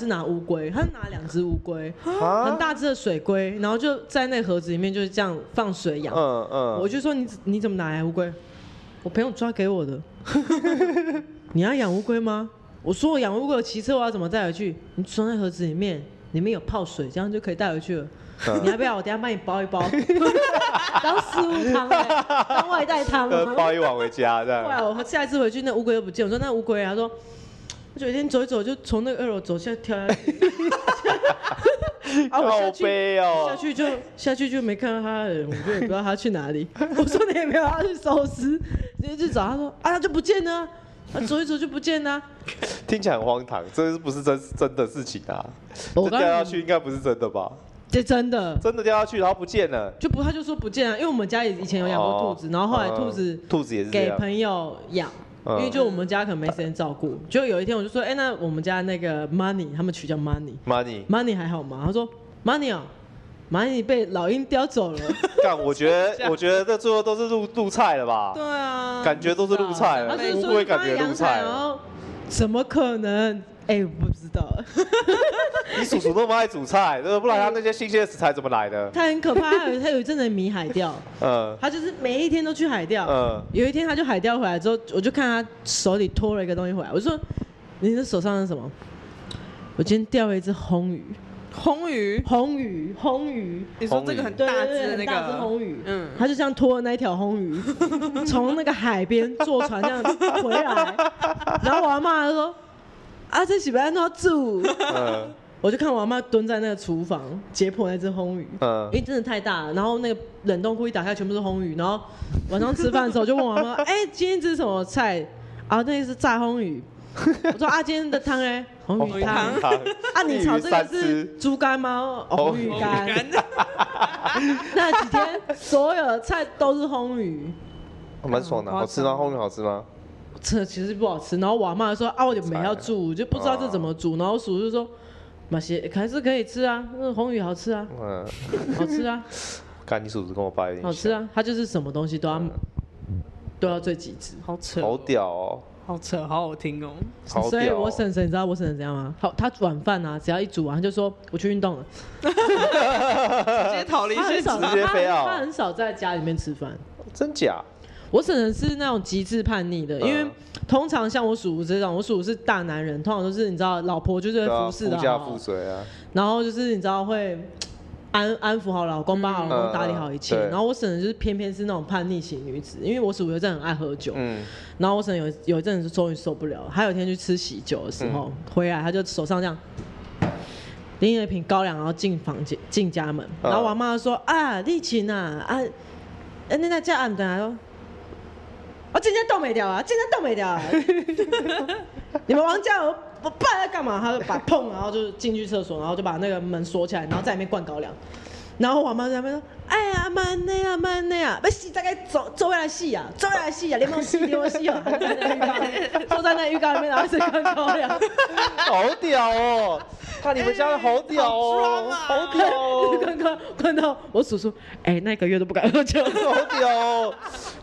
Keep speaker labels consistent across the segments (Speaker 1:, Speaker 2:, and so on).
Speaker 1: 是拿乌龟，他是拿两只乌龟，
Speaker 2: 啊
Speaker 1: 很大只的水龟，然后就在那盒子里面就是这样放水养。
Speaker 2: 嗯嗯，
Speaker 1: 我就说你你怎么拿来乌龟？我朋友抓给我的。你要养乌龟吗？我说我养乌龟，我骑车我要怎么带回去？你装在盒子里面，里面有泡水，这样就可以带回去了。
Speaker 2: 嗯
Speaker 1: 你要不要？我等下帮你包一包，当食物汤、欸，当外
Speaker 2: 带
Speaker 1: 汤。
Speaker 2: 包一碗回家这
Speaker 1: 样。对
Speaker 2: 啊。
Speaker 1: 我下一次回去，那乌龟又不见。我说那乌龟啊，他说我有一天走一走，就从那个二楼走下跳下去。啊，我下
Speaker 2: 好
Speaker 1: 去
Speaker 2: 悲哦
Speaker 1: 下去就下去就没看到他的人，我就也不知道他去哪里。我说你也没有要去收尸，直接去找他说啊，他就不见了啊，啊走一走就不见了啊。
Speaker 2: 听起来很荒唐，这是不是真真的事情啊？这
Speaker 1: 我刚
Speaker 2: 掉下去应该不是真的吧？
Speaker 1: 这真的
Speaker 2: 真的掉下去然后不见了。
Speaker 1: 就不他就说不见了，因为我们家以前有养过兔子，
Speaker 2: 哦
Speaker 1: 然后后来兔子
Speaker 2: 嗯兔子也是这样。
Speaker 1: 给朋友养。因为就我们家可能没时间照顾，就有一天我就说，哎、那我们家那个 Money，他们取叫 Money，Money
Speaker 2: money，
Speaker 1: 还好吗？他说 Money 哦，Money 被老鹰叼走了。
Speaker 2: 干，我觉得我觉得这最后都是入入菜了吧？
Speaker 3: 对啊，
Speaker 2: 感觉都是入菜了，
Speaker 1: 他就是
Speaker 2: 乌
Speaker 1: 说放在
Speaker 2: 龟感觉入菜
Speaker 1: 怎么可能？哎、我不知道，
Speaker 2: 你叔叔那么爱煮菜，对不不然他那些新鲜的食材怎么来的？
Speaker 1: 他很可怕，他有他有一阵子迷海钓，
Speaker 2: 嗯
Speaker 1: 他就是每一天都去海钓。
Speaker 2: 嗯，
Speaker 1: 有一天他就海钓回来之后，我就看他手里拖了一个东西回来，我就说：“你的手上是什么？”我今天钓了一只红鱼，
Speaker 3: 红鱼，
Speaker 1: 红鱼，红鱼。
Speaker 3: 你说这个很
Speaker 1: 对
Speaker 3: 大只的那个，
Speaker 1: 红鱼，
Speaker 3: 嗯
Speaker 1: 他就这样拖那一条红鱼，从那个海边坐船这样回来，然后我阿妈就说：“啊，这是不要弄煮。”
Speaker 2: 嗯
Speaker 1: 我就看我阿妈蹲在那个厨房解剖那只红鱼，
Speaker 2: 嗯
Speaker 1: 因为真的太大了，然后那个冷冻库一打开全部是红鱼，然后晚上吃饭的时候就问我阿妈：“哎、今天这是什么菜？”啊，那个是炸红鱼。我说：“啊，今天的汤哎？红
Speaker 3: 鱼
Speaker 2: 汤。
Speaker 1: 啊，你炒
Speaker 2: 这个
Speaker 1: 是
Speaker 2: 吃
Speaker 1: 猪肝吗？哦红鱼干。
Speaker 3: 干
Speaker 1: 那几天所有的菜都是红鱼，
Speaker 2: 蛮爽的，好吃吗？后面好吃吗？
Speaker 1: 这其实不好吃。然后我阿妈就说：“啊，我就没要煮，就不知道这怎么煮。”然后我叔叔就说：“马些还是可以吃啊，那个红鱼好吃啊，
Speaker 2: 嗯，
Speaker 1: 好吃啊。”
Speaker 2: 看你叔叔跟我爸有点
Speaker 1: 好吃啊，他就是什么东西都要、都要最极致。
Speaker 3: 好扯，
Speaker 2: 好屌哦，
Speaker 3: 好扯，好好听哦。
Speaker 2: 哦。
Speaker 1: 所以我婶婶，你知道我婶婶怎样吗？好，他晚饭啊，只要一煮完，他就说我去运动了。
Speaker 3: 直接逃离
Speaker 1: 现很少在家里面吃饭。
Speaker 2: 真假？
Speaker 1: 我婶婶是那种极致叛逆的，因为
Speaker 2: 嗯。
Speaker 1: 通常像我叔叔这种，我叔叔是大男人，通常都是你知道，老婆就是服侍的
Speaker 2: 富家
Speaker 1: 好。好，
Speaker 2: 富水啊，
Speaker 1: 然后就是你知道会 安安抚好老公，帮好老公打理好一切。然后我婶婶就是偏偏是那种叛逆型女子，因为我叔叔有阵很爱喝酒，
Speaker 2: 嗯，
Speaker 1: 然后我婶有有一阵子终于受不了了，他有一天去吃喜酒的时候、回来，他就手上这样拎了一瓶高粱，然后进房间进家门，
Speaker 2: 嗯。
Speaker 1: 然后我妈就说、啊，丽琴啊啊，哎那那家暗的说，我今天冻没掉啊，今天冻没掉啊，你们王家我我爸在干嘛？他就把砰，然后就进去厕所，然后就把那个门锁起来，然后在里面灌高粱。然后我妈在那边说：“哎呀，慢的呀，慢的呀，不洗大概走走回来洗呀，走下来洗呀，连忙洗，连忙洗哦。”她就在那浴缸，坐在那浴缸里面，然后一直灌高粱。
Speaker 2: 好屌哦！看你们家的好屌哦，好屌哦，
Speaker 1: 灌灌灌到我叔叔，哎，那个月都不敢喝酒。
Speaker 2: 好屌哦！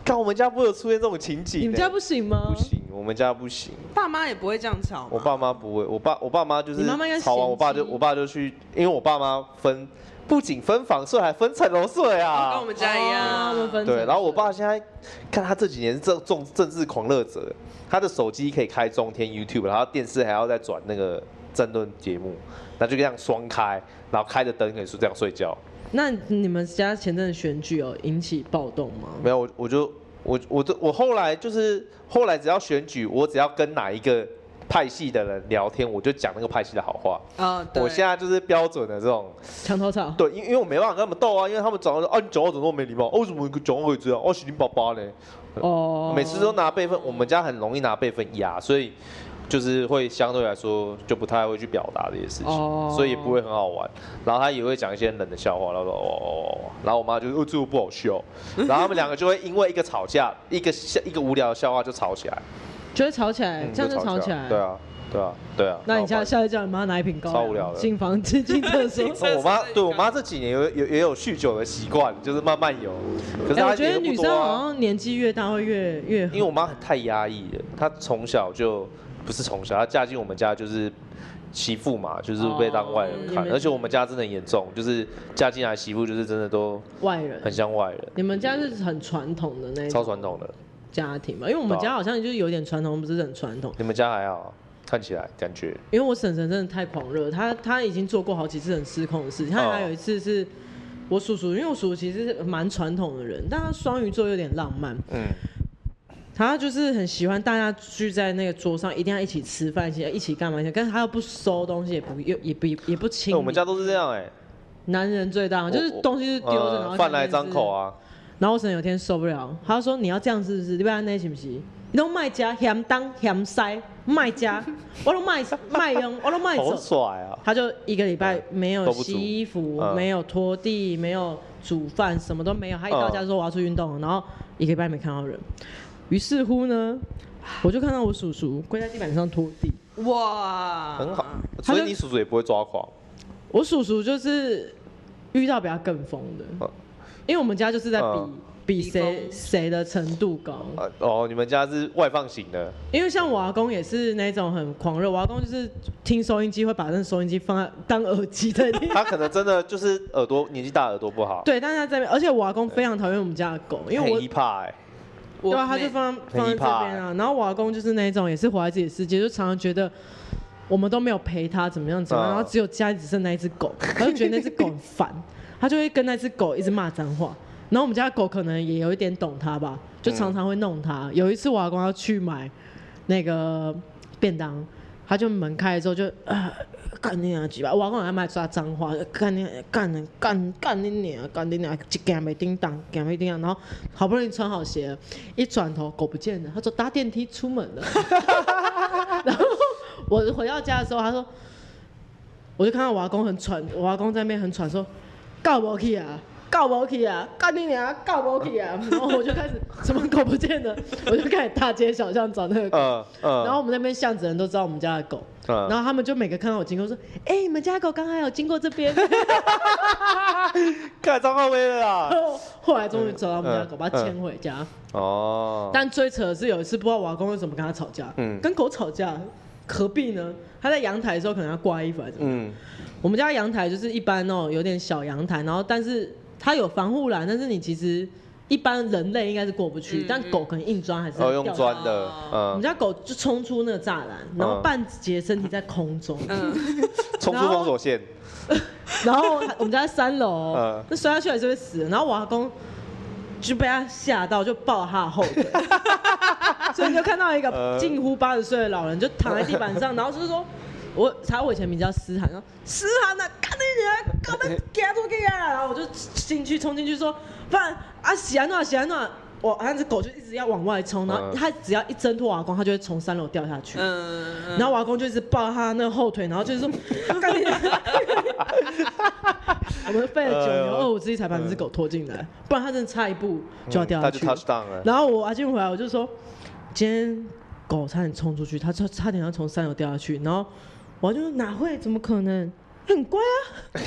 Speaker 2: 看我们家不会有出现这种情景，
Speaker 1: 你们家不行吗？
Speaker 2: 不行，我们家不行。
Speaker 3: 爸妈也不会这样吵。
Speaker 2: 我爸妈不会，我爸我爸妈就是吵完，我爸就我爸就去，因为我爸妈分不仅分房睡，还分层楼睡
Speaker 3: 跟
Speaker 2: 啊
Speaker 3: 我。们家一
Speaker 1: 哦
Speaker 3: 样。
Speaker 1: 我们分
Speaker 2: 对，然后我爸现在看他这几年是政政政治狂热者，他的手机可以开中天 YouTube，然后电视还要再转那个争论节目，那就这样双开，然后开着灯可以是这样睡觉。
Speaker 1: 那你们家前阵子选举有引起暴动吗？
Speaker 2: 没有，我我就我我就我后来就是后来只要选举，我只要跟哪一个派系的人聊天，我就讲那个派系的好话。
Speaker 3: 嗯，对。
Speaker 2: 我现在就是标准的这种，
Speaker 1: 墙头草。
Speaker 2: 对，因因为我没办法跟他们斗啊，因为他们讲说啊，你讲话怎么那么没礼貌？哦、为什么你讲话会这样？哦，是你爸爸呢？
Speaker 1: 哦。
Speaker 2: 每次都拿辈分，我们家很容易拿辈分压，所以就是会相对来说就不太会去表达这些事情，
Speaker 1: 哦
Speaker 2: 所以也不会很好玩。然后他也会讲一些冷的笑话，然后说哦哦哦，然后我妈就说哦这个不好笑，然后他们两个就会因为一个吵架，一个笑一个无聊的笑话就吵起来，
Speaker 1: 就会吵起来，
Speaker 2: 嗯
Speaker 1: 这样就吵起来。
Speaker 2: 对。啊，对啊，对啊。
Speaker 1: 那你下下一叫你妈拿一瓶高粱
Speaker 2: 超无聊的
Speaker 1: 进房进进厕所。
Speaker 2: 我妈对我妈这几年有有也有酗酒的习惯，就是慢慢有。可是
Speaker 1: 我觉得女生好
Speaker 2: 啊，
Speaker 1: 像年纪越大会越越
Speaker 2: 因为我妈太压抑了，她从小就不是从小，她嫁进我们家就是媳妇嘛，就是被当外人看，
Speaker 1: 哦
Speaker 2: 而且我们家真的很严重，就是嫁进来媳妇就是真的都
Speaker 1: 外人
Speaker 2: 很。像外人，
Speaker 1: 你们家是很传统的那
Speaker 2: 超
Speaker 1: 种
Speaker 2: 传统的。
Speaker 1: 家庭嘛？因为我们家好像就是有点传统，不是很传统。
Speaker 2: 你们家还好，看起来感觉
Speaker 1: 因为我婶婶真的太狂热，她她已经做过好几次很失控的事情。她
Speaker 2: 哦
Speaker 1: 还有一次是我叔叔，因为我叔叔其实是蛮传统的人，但他双鱼座有点浪漫，
Speaker 2: 嗯，
Speaker 1: 他就是很喜欢大家聚在那个桌上，一定要一起吃饭，一起一起干嘛？但是他又不收东西，也不又也不也不清理。
Speaker 2: 我们家都是这样哎，
Speaker 1: 男人最大，就是
Speaker 2: 我
Speaker 1: 东西是丢着，然后
Speaker 2: 呃饭来张口
Speaker 1: 啊。
Speaker 2: 啊，
Speaker 1: 然后我婶有天受不了，他就说：“你要这样是不是？你不要那行不行？你都卖家嫌当嫌塞卖家，我都卖 卖用，我都卖
Speaker 2: 好
Speaker 1: 走。”
Speaker 2: 甩啊！
Speaker 1: 他就一个礼拜没有洗衣服，
Speaker 2: 嗯
Speaker 1: 没有拖地，没有煮饭，什么都没有。他一到家就说我要去运动了，然后一个礼拜没看到人。于是乎呢，我就看到我叔叔跪在地板上拖地。
Speaker 3: 哇，
Speaker 2: 很好，所以你叔叔也不会抓狂，
Speaker 1: 我叔叔就是遇到比他更疯的
Speaker 2: 嗯，
Speaker 1: 因为我们家就是在比
Speaker 2: 嗯。
Speaker 1: 比
Speaker 3: 比谁
Speaker 1: 谁的程度高。
Speaker 2: 呃哦，你们家是外放型的，
Speaker 1: 因为像我阿公也是那种很狂热，我阿公就是听收音机会把那收音机放在当耳机在听。
Speaker 2: 他可能真的就是耳朵年纪大，耳朵不好，
Speaker 1: 对，但是他在那边，而且我阿公非常讨厌我们家的狗，因为我对啊，他就放放在这边啊。然后我阿公就是那种也是活在自己的世界，就常常觉得我们都没有陪他怎么样怎么样，
Speaker 2: 嗯。
Speaker 1: 然后只有家里只剩那一只狗，他就觉得那只狗很烦，他就会跟那只狗一直骂脏话。然后我们家狗可能也有一点懂他吧，就常常会弄他。有一次我阿公要去买那个便当，他就门开了之后就啊干你娘鸡巴！我阿公还卖抓脏话，干你干你干干你娘干你娘，一件没叮当，件没叮当，然后好不容易穿好鞋，一转头狗不见了，他说搭电梯出门了。然后我回到家的时候，他说，我就看到我阿公很喘，我阿公在那边很喘，说告不去啊。告不去啊！干你娘！告不去啊！然后我就开始 什么狗不见了，我就开始大街小巷找那个狗。然后我们那边巷子人都知道我们家的狗，
Speaker 2: 嗯
Speaker 1: 然后他们就每个看到我经过说：“哎、你们家的狗刚刚有经过这边。
Speaker 2: 盖张浩威了”
Speaker 1: 后后来终于找到我们家的狗，
Speaker 2: 嗯
Speaker 1: 把它牵回家。
Speaker 2: 哦，
Speaker 1: 但最扯的是有一次不知道我阿公为什么跟他吵架，
Speaker 2: 嗯
Speaker 1: 跟狗吵架，何必呢？他在阳台的时候可能要挂衣服还是怎么。样？
Speaker 2: 嗯。
Speaker 1: 我们家阳台就是一般哦，有点小阳台，然后但是它有防护栏，但是你其实一般人类应该是过不去，
Speaker 3: 嗯。
Speaker 1: 但狗可能硬钻还是
Speaker 2: 哦用
Speaker 1: 会掉下来
Speaker 2: 砖的，嗯，
Speaker 1: 我们家狗就冲出那个栅栏，然后半截身体在空中，
Speaker 3: 嗯，
Speaker 2: 冲出封锁线，
Speaker 1: 然后我们家在三楼哦
Speaker 2: 嗯，
Speaker 1: 那摔下去还是会死的。然后我阿公就被他吓到，就抱他的后腿，所以你就看到一个
Speaker 2: 呃
Speaker 1: 近乎八十岁的老人就躺在地板上，然后就是说。我查我以前名叫思涵，说思涵啊，赶紧你来，赶紧 给他出去啊！然后我就进去冲进去说，不然啊，喜安诺，喜安诺，我那只狗就一直要往外冲，然后
Speaker 2: 嗯
Speaker 1: 它只要一挣脱我阿公，它就会从三楼掉下去。
Speaker 3: 嗯，
Speaker 1: 然后我阿公就一直抱它那个后腿，然后就是说！我们费了九牛二虎之力才把那只狗拖进来，不然它真的差一步就要掉下去。
Speaker 2: 了，
Speaker 1: 然后我阿金回来，我就说，今天狗差点冲出去，它差差点要从三楼掉下去，然后我就说哪会？怎么可能？很乖啊，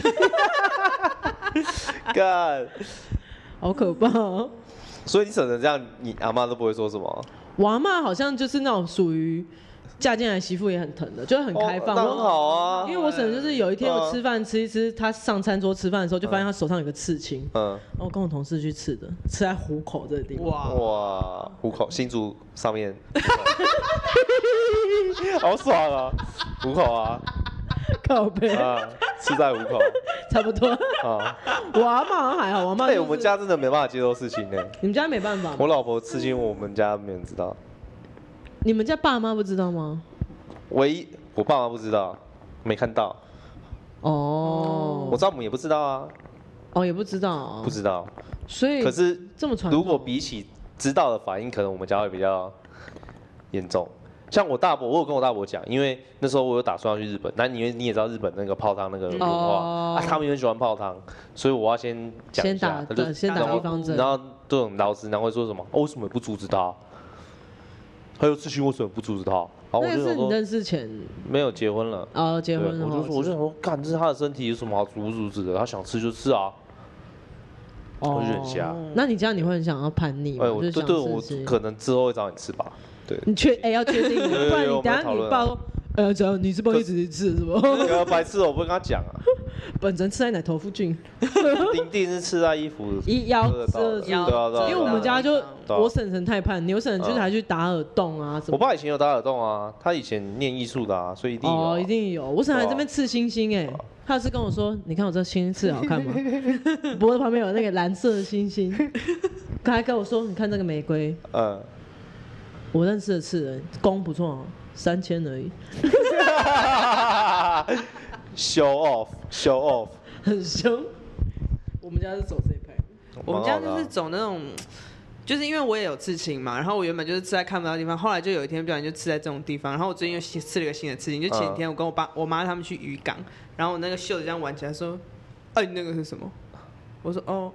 Speaker 2: 干，
Speaker 1: 好可怕、哦。
Speaker 2: 所以你婶婶这样，你阿妈都不会说什么，
Speaker 1: 我阿妈好像就是那种属于嫁进来媳妇也很疼的，就是很开放。
Speaker 2: 很好啊
Speaker 1: 因，为我婶就是有一天我
Speaker 2: 嗯
Speaker 1: 吃饭吃一吃，她上餐桌吃饭的时候，就发现她手上有个刺青，
Speaker 2: 嗯，
Speaker 1: 然后我跟我同事去刺的，刺在虎口这个地方。
Speaker 3: 哇，
Speaker 2: 哇，虎口新竹上面，好爽啊，虎口啊，
Speaker 1: 靠背，
Speaker 2: 啊，吃在虎口
Speaker 1: 差不多。
Speaker 2: 啊，
Speaker 1: 我阿嬷好像还好，我阿嬷、就
Speaker 2: 哎，
Speaker 1: 是
Speaker 2: 我们家真的没办法接受事情呢，
Speaker 1: 你们家没办法？
Speaker 2: 我老婆吃惊，我们家没人知道，
Speaker 1: 你们家爸妈不知道吗？
Speaker 2: 唯一我爸妈不知道，没看到，
Speaker 1: 哦
Speaker 2: 我，丈母也不知道啊，
Speaker 1: 哦也不知道、哦，
Speaker 2: 不知道，
Speaker 1: 所以
Speaker 2: 可是
Speaker 1: 这么传。
Speaker 2: 如果比起知道的反应，可能我们家会比较严重。像我大伯，我有跟我大伯讲，因为那时候我有打算要去日本，那因为你也知道日本那个泡汤那个文化、
Speaker 1: 哦
Speaker 2: 啊，他们也很喜欢泡汤，所以我要先讲一
Speaker 1: 先打
Speaker 2: 下，
Speaker 1: 先打
Speaker 2: 然后
Speaker 1: 预防针
Speaker 2: 然后这种老师然后会说什么？哦，为什么不阻止他？还有事情为什么不阻止他？然后我
Speaker 1: 那个是你认识前
Speaker 2: 没有结婚了。
Speaker 1: 哦结
Speaker 2: 对，
Speaker 1: 婚了
Speaker 2: 我就说，我就想说，干，这是他的身体，有什么好阻不阻止的？他想吃就吃啊。我就很瞎
Speaker 1: 哦那你这样你会很想要叛逆吗？
Speaker 2: 哎，我
Speaker 1: 就是想
Speaker 2: 对对，我可能之后会找你吃吧。对，
Speaker 1: 你确哎、要确定，不然你等下你爸说，呃，只要你是不是一直吃是不？
Speaker 2: 白痴，我不跟他讲啊。
Speaker 1: 本人吃在奶头附近，
Speaker 2: 丁丁是吃在衣服
Speaker 1: 一腰
Speaker 2: 遮到的
Speaker 1: 遮
Speaker 2: 对啊对啊对啊
Speaker 1: 因为我们家就我婶婶太叛逆，我婶婶就是还去打耳洞啊什么。
Speaker 2: 我爸以前有打耳洞啊，他以前念艺术的啊，所以一定有
Speaker 1: 一定有。我婶还在这边刺星星哎、他有次跟我说：“你看我这星星刺得好看吗？脖子旁边有那个蓝色的星星。”他还跟我说：“你看这个玫瑰，
Speaker 2: 嗯，
Speaker 1: 我认识的刺人工不错哦，三千而已
Speaker 2: ，show off，show off，
Speaker 1: 很凶。”我们家是走这一派。
Speaker 3: 我们家就是走那种，就是因为我也有刺青嘛，然后我原本就是刺在看不到的地方，后来就有一天不小心就刺在这种地方，然后我最近又新刺了一个新的刺青，就前几天我跟我爸、我妈他们去渔港，然后我那个袖子这样挽起来说：“哎、你那个是什么？”我说：“哦，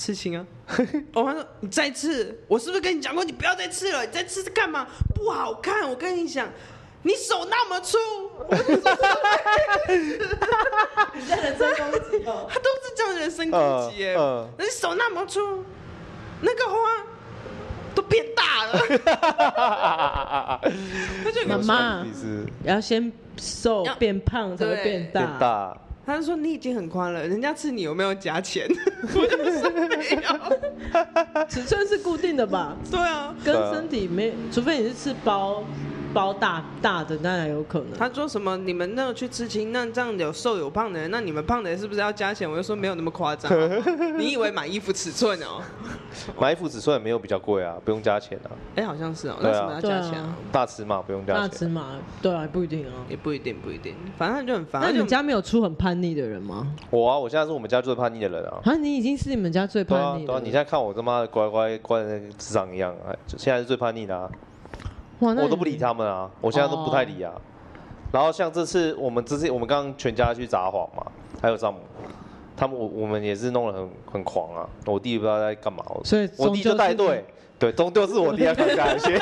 Speaker 3: 刺青啊。”我妈说：“你再刺，我是不是跟你讲过你不要再刺了？你再刺是干嘛？不好看。我跟你讲，你手那么粗。”
Speaker 1: 你在人身攻击哦。
Speaker 3: 他都是这样人身攻击耶，那你手那么粗，那个花都变大了。
Speaker 2: 妈妈
Speaker 1: 要先瘦
Speaker 3: 要
Speaker 1: 变胖才会
Speaker 3: 对
Speaker 1: 变大。
Speaker 2: 变大，
Speaker 3: 他就说你已经很宽了，人家吃你有没有加钱？我就说没有。
Speaker 1: 尺寸是固定的吧？
Speaker 3: 对啊，
Speaker 1: 跟身体没，除非你是吃包包大大的，当然有可能。
Speaker 3: 他说什么你们那个去吃青，那这样有瘦有胖的人，那你们胖的人是不是要加钱？我就说没有那么夸张啊，你以为买衣服尺寸哦？
Speaker 2: 买衣服尺寸也没有比较贵啊，不用加钱啊，
Speaker 3: 哎，好像是哦，
Speaker 2: 对啊
Speaker 3: 那什么要加钱啊？
Speaker 2: 大尺码不用加钱。
Speaker 1: 大尺码，对啊，不一定啊。
Speaker 3: 也不一定，不一定，反正就很烦。
Speaker 1: 那你们
Speaker 3: 而且
Speaker 1: 家没有出很叛逆的人吗？
Speaker 2: 我啊，我现在是我们家最叛逆的人啊。
Speaker 1: 啊，你已经是你们家最叛，逆
Speaker 2: 对啊，
Speaker 1: 的。
Speaker 2: 你现在看我他妈的乖乖乖的那个智障一样，哎，就现在是最叛逆的啊。我都不理他们啊，我现在都不太理啊。然后像这次我们这次我们刚刚全家去札幌嘛，还有丈母，他们我我们也是弄得很很狂啊。我弟不知道在干嘛，
Speaker 1: 所以
Speaker 2: 我弟就带队，对，终究是我弟要扛下来先，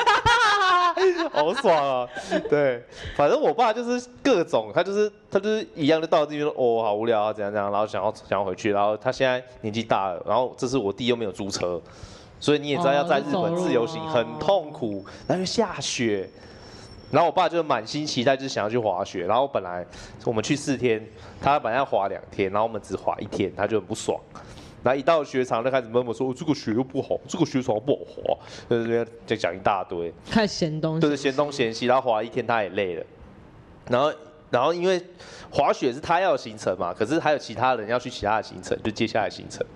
Speaker 2: 好爽啊！对，反正我爸就是各种，他就是他就是一样，就到这边说哦好无聊啊，怎样怎样，然后想要想要回去，然后他现在年纪大了，然后这次我弟又没有租车。所以你也知道，要在日本自由行很痛苦，然后又下雪，然后我爸就满心期待，就是想要去滑雪。然后本来我们去四天，他本来要滑两天，然后我们只滑一天，他就很不爽。然后一到雪场就开始闷闷说：“哦，这个雪又不好，这个雪场不好滑。”就是就讲一大堆，
Speaker 1: 开始嫌东西，
Speaker 2: 就是嫌东嫌西。然后滑一天他也累了，然后然后因为滑雪是他要的行程嘛，可是还有其他人要去其他的行程，就接下来行程。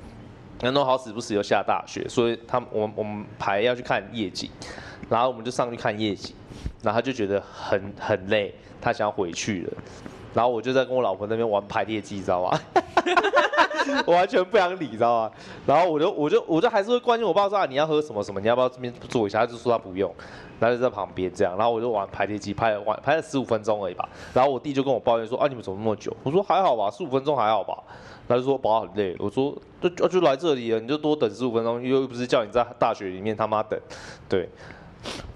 Speaker 2: 然后好死不死又下大雪，所以他们我们我们排要去看夜景，然后我们就上去看夜景，然后他就觉得很很累，他想要回去了，然后我就在跟我老婆那边玩排列机，知道吗？我完全不想理，知道吗？然后我就我就我就还是会关心我爸说啊，你要喝什么什么，你要不要这边坐一下？他就说他不用，然后就在旁边这样，然后我就玩排列机，拍了玩拍了十五分钟而已吧。然后我弟就跟我抱怨说啊，你们怎么那么久？我说还好吧，十五分钟还好吧。他就说爸很累，我说就就来这里了，你就多等十五分钟，又又不是叫你在大学里面他妈等，对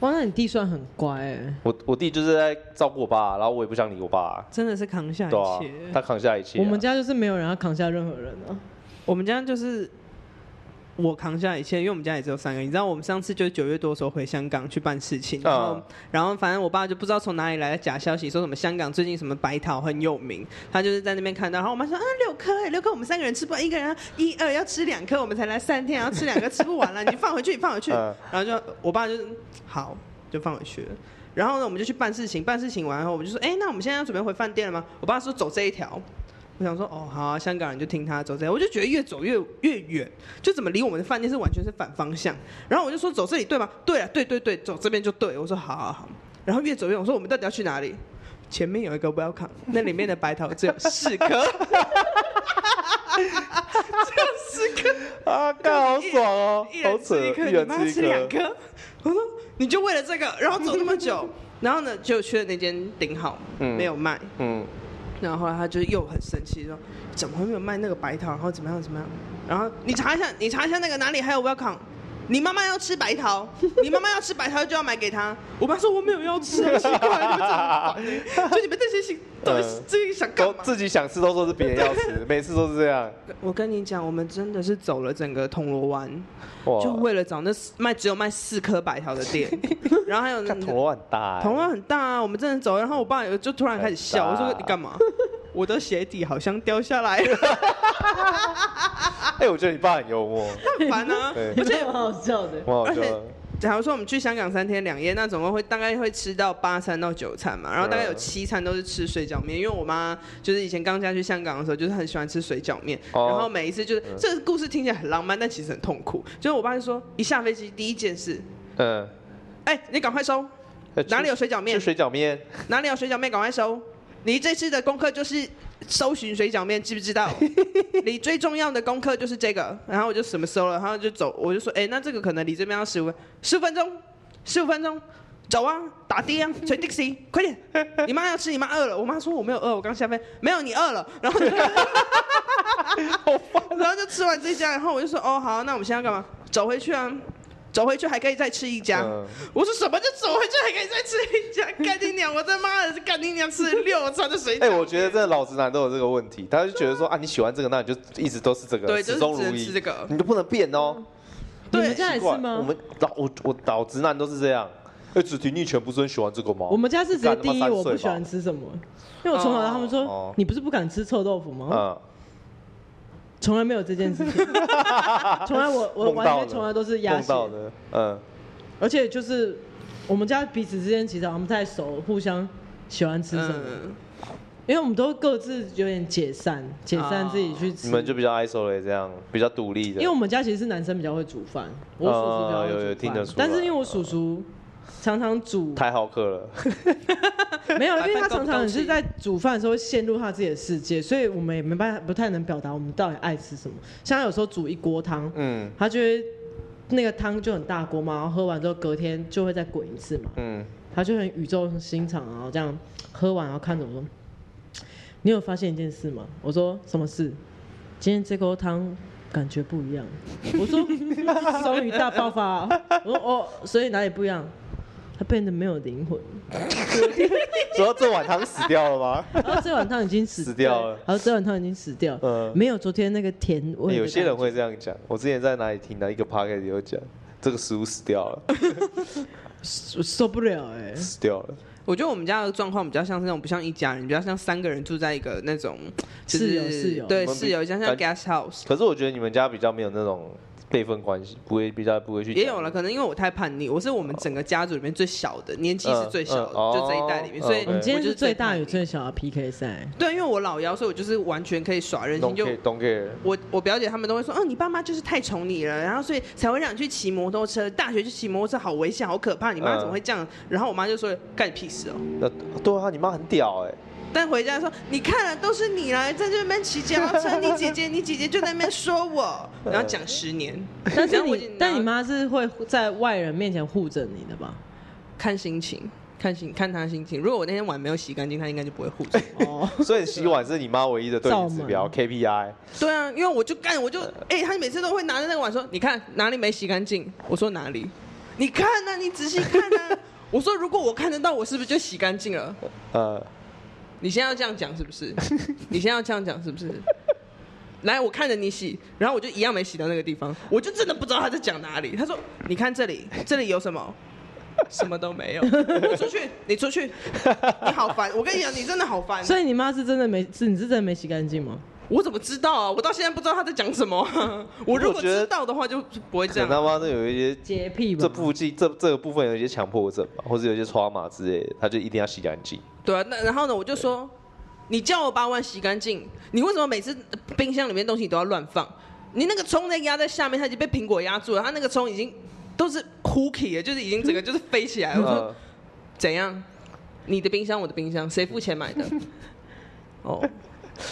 Speaker 1: 哇，那你弟算很乖哎。
Speaker 2: 我我弟就是在照顾我爸，然后我也不想理我爸，
Speaker 3: 真的是扛下一
Speaker 2: 对啊
Speaker 3: 切。，
Speaker 2: 他扛下一切啊、
Speaker 1: 我们家就是没有人要扛下任何人啊。
Speaker 3: 我们家就是我扛下一切，因为我们家也只有三个。你知道，我们上次就九月多的时候回香港去办事情，然后、
Speaker 2: 嗯
Speaker 3: 然后反正我爸就不知道从哪里来的假消息，说什么香港最近什么白桃很有名，他就是在那边看到，然后我妈说啊六颗哎六颗，我们三个人吃不完，一个人一二要吃两颗，我们才来三天，然后吃两颗吃不完了，你放回去，你放回去，
Speaker 2: 嗯
Speaker 3: 然后就我爸就好就放回去了。然后呢，我们就去办事情，办事情完后，我们就说，哎，那我们现在要准备回饭店了吗？我爸说走这一条。我想说，哦，好啊，香港人就听他走这样，我就觉得越走越越远，就怎么离我们的饭店是完全是反方向。然后我就说走这里对吗？对啊，对对对，走这边就对。我说好好好。然后越走越，我说我们到底要去哪里？前面有一个 welcome，那里面的白桃只有四颗，只有四颗，
Speaker 2: 啊，干好爽哦，
Speaker 3: 一
Speaker 2: 好扯，
Speaker 3: 人吃一
Speaker 2: 颗，
Speaker 3: 你妈
Speaker 2: 吃
Speaker 3: 两颗。我说你就为了这个，然后走那么久，然后呢就去了那间顶好，
Speaker 2: 嗯
Speaker 3: 没有卖。
Speaker 2: 嗯，
Speaker 3: 然后后来他就又很生气，说怎么会没有卖那个白糖，然后怎么样怎么样？然后你查一下，你查一下那个哪里还有 welcome，你妈妈要吃白桃，你妈妈要吃白桃就要买给她。我妈说我没有要吃，奇怪，你们怎么就你们这些心到底是自己想干嘛？
Speaker 2: 都自己想吃都说是别人要吃，每次都是这样。
Speaker 3: 我跟你讲，我们真的是走了整个铜锣湾，
Speaker 2: 哇
Speaker 3: 就为了找那四卖只有卖四颗白桃的店，然后还有那
Speaker 2: 看铜锣湾很大、欸，
Speaker 3: 铜锣湾很大啊，我们真的走，然后我爸就突然开始笑，我说你干嘛？我的鞋底好像掉下来了。
Speaker 2: 哎、欸，我觉得你爸很幽默，
Speaker 3: 很烦啊，
Speaker 1: 而且蛮好笑的。
Speaker 2: 蛮好笑的。
Speaker 3: 假如说我们去香港三天两夜，那总共会大概会吃到八餐到九餐嘛，然后大概有七餐都是吃水饺面，因为我妈就是以前刚嫁去香港的时候，就是很喜欢吃水饺面，然后每一次就是这个故事听起来很浪漫，但其实很痛苦。就是我爸就说，一下飞机第一件事，嗯，哎，你赶快收，哪里有水饺面？
Speaker 2: 吃水饺面，
Speaker 3: 哪里有水饺面？赶快收。你这次的功课就是搜寻水饺面，知不知道？你最重要的功课就是这个。然后我就什么搜了，然后就走。我就说，哎，那这个可能离这边要十五分，十五分钟，十五分钟，走啊，打的啊，吹的士，快点！你妈要吃，你妈饿了。我妈说我没有饿，我刚下飞，没有你饿了。然后就，然后就吃完这家，然后我就说，哦，好，那我们现在干嘛？走回去啊。走回去还可以再吃一家，嗯、我说什么就走回去还可以再吃一家？干你娘！我他妈的是干你娘吃六餐的水饺。
Speaker 2: 哎、欸，我觉得这老直男都有这个问题，他就觉得说啊，你喜欢这个，那你就一直都是这个，
Speaker 3: 对，
Speaker 2: 始终如一，
Speaker 3: 就是、吃这个，
Speaker 2: 你都不能变哦。
Speaker 1: 对，你们家也是吗？
Speaker 2: 我们老我我老直男都是这样。哎、欸，子婷，你以前不是很喜欢这个吗？
Speaker 1: 我们家是直接第一，我不喜欢吃什么，因为我从小他们说、哦、你不是不敢吃臭豆腐吗？嗯从来没有这件事情，从来我我完全从来都是压线的，嗯。而且就是我们家彼此之间其实我们太熟，互相喜欢吃什么，嗯、因为我们都各自有点解散，解散自己去吃。
Speaker 2: 你们就比较 isolate 这样，比较独立的。
Speaker 1: 因为我们家其实是男生比较会煮饭，我叔叔比较会煮饭、嗯、有有听得出。但是因为我叔叔常常煮
Speaker 2: 太好客了，
Speaker 1: 没有，因为他常常也是在煮饭的时候陷入他自己的世界，所以我们也没办法，不太能表达我们到底爱吃什么。像他有时候煮一锅汤，嗯，他就会。那个汤就很大锅嘛，然后喝完之后隔天就会再滚一次嘛。嗯，他就很语重心长，然后这样喝完，然后看着我说：“ 你有发现一件事吗？”我说：“什么事？”今天这锅汤感觉不一样。我说：“ 终于大爆发。”我说：“哦，所以哪里不一样？”他变得没有灵魂。
Speaker 2: 说这碗汤死掉了吗？
Speaker 1: 然后这碗汤已经死掉了。然后这碗汤已经死掉。嗯，没有昨天那个甜味、欸。
Speaker 2: 有些人会这样讲。我之前在哪里听到一个 podcast 有讲，这个食物死掉了，
Speaker 1: 受不了哎、欸，
Speaker 2: 死掉了。
Speaker 3: 我觉得我们家的状况比较像是那种不像一家人，比较像三个人住在一个那种、就是、
Speaker 1: 室友室友，
Speaker 3: 对室友，像像 guest house。
Speaker 2: 可是我觉得你们家比较没有那种。辈分关系不会比较不会去，
Speaker 3: 也有了，可能因为我太叛逆，我是我们整个家族里面最小的，年纪是最小的，就这一代里面，所以
Speaker 1: 你今天是最大与最小的 PK 赛。
Speaker 3: 对，因为我老幺，所以我就是完全可以耍任性，就我我表姐他们都会说，哦，你爸妈就是太宠你了，然后所以才会让你去骑摩托车，大学去骑摩托车好危险，好可怕，你妈怎么会这样？然后我妈就说，干你屁事哦。
Speaker 2: 那对啊，你妈很屌哎。
Speaker 3: 但回家说，你看了都是你来在这边骑脚踏车，你姐姐你姐姐就在那边说我，然后讲十年。
Speaker 1: 但是你但你妈是会在外人面前护着你的吧？
Speaker 3: 看心情，看心看她心情。如果我那天碗没有洗干净，她应该就不会护着
Speaker 2: 哦。所以洗碗是你妈唯一的对你指标 KPI。
Speaker 3: 对啊，因为我就干，我就哎，她每次都会拿着那个碗说，你看哪里没洗干净？我说哪里？你看呐，你仔细看呐。我说如果我看得到，我是不是就洗干净了？呃。你现在要这样讲是不是？你现在要这样讲是不是？来，我看着你洗，然后我就一样没洗到那个地方，我就真的不知道他在讲哪里。他说：“你看这里，这里有什么？什么都没有。”你出去，你出去，你好烦！我跟你讲，你真的好烦。
Speaker 1: 所以你妈是真的没，是你是真的没洗干净吗？
Speaker 3: 我怎么知道啊？我到现在不知道他在讲什么、啊。我如果知道的话，就不会这样。
Speaker 2: 他妈的有一些
Speaker 1: 洁癖吧？
Speaker 2: 这部分这这个部分有一些强迫症吧，或者有一些刷码之类的，他就一定要洗干净。
Speaker 3: 对啊，那然后呢？我就说，你叫我把碗洗干净，你为什么每次冰箱里面东西都要乱放？你那个葱在压在下面，它已经被苹果压住了，它那个葱已经都是 cookie 了，就是已经整个就是飞起来了。我说怎样？你的冰箱，我的冰箱，谁付钱买的？哦。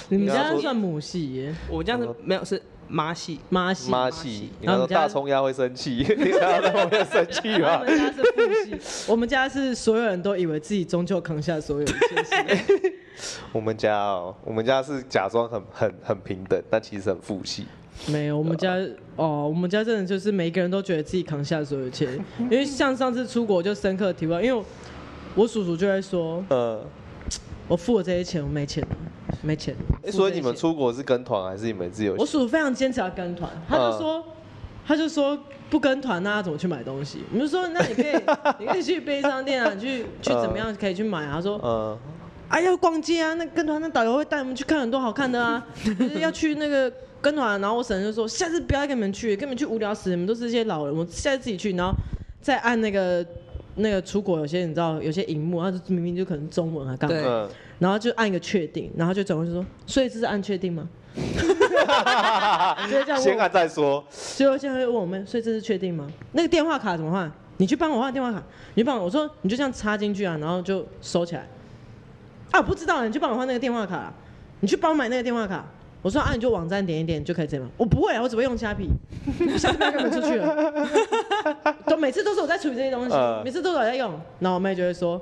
Speaker 1: 你们家算母系耶？
Speaker 3: 我们家是没有，是妈系，
Speaker 1: 妈系，
Speaker 2: 妈系。你说大葱鸭会生气，你看到他会生气吗？
Speaker 1: 我们家是父系，我们家是所有人都以为自己终究扛下所有一切。
Speaker 2: 我们家哦，我们家是假装很很很平等，但其实很父系。
Speaker 1: 没有，我们家哦，我们家真的就是每一个人都觉得自己扛下所有一切。因为像上次出国就深刻体会，因为我，我叔叔就会说，呃，我付了这些钱，我没钱了，没钱。
Speaker 2: 欸、所以你们出国是跟团还是你们自由？
Speaker 1: 我叔叔非常坚持要跟团，他就说，呃、他就说不跟团那他怎么去买东西？我们就说那你可以，你可以去便利商店啊，你去去怎么样可以去买啊？他说，嗯。哎、啊，要逛街啊！那跟团那导游会带我们去看很多好看的啊，就是要去那个 跟团。然后我婶就说，下次不要跟你们去，跟你们去无聊死，你们都是一些老人，我下次自己去。然后再按那个那个出国，有些你知道，有些荧幕，它明明就可能中文啊干嘛？然后就按一个确定，然后就转过去说，所以这是按确定吗？
Speaker 2: 先按再说。
Speaker 1: 最后现在会问我们，所以这是确定吗？那个电话卡怎么换？你去帮我换电话卡，你去帮我，我说你就这样插进去啊，然后就收起来。啊，不知道，你去帮我换那个电话卡，你去帮我买那个电话卡。我说啊，你就网站点一点就可以这样。我不会啊，我只会用虾皮。虾皮根本出去了。都每次都是我在处理这些东西，呃、每次都是我在用。然后我妹就会说，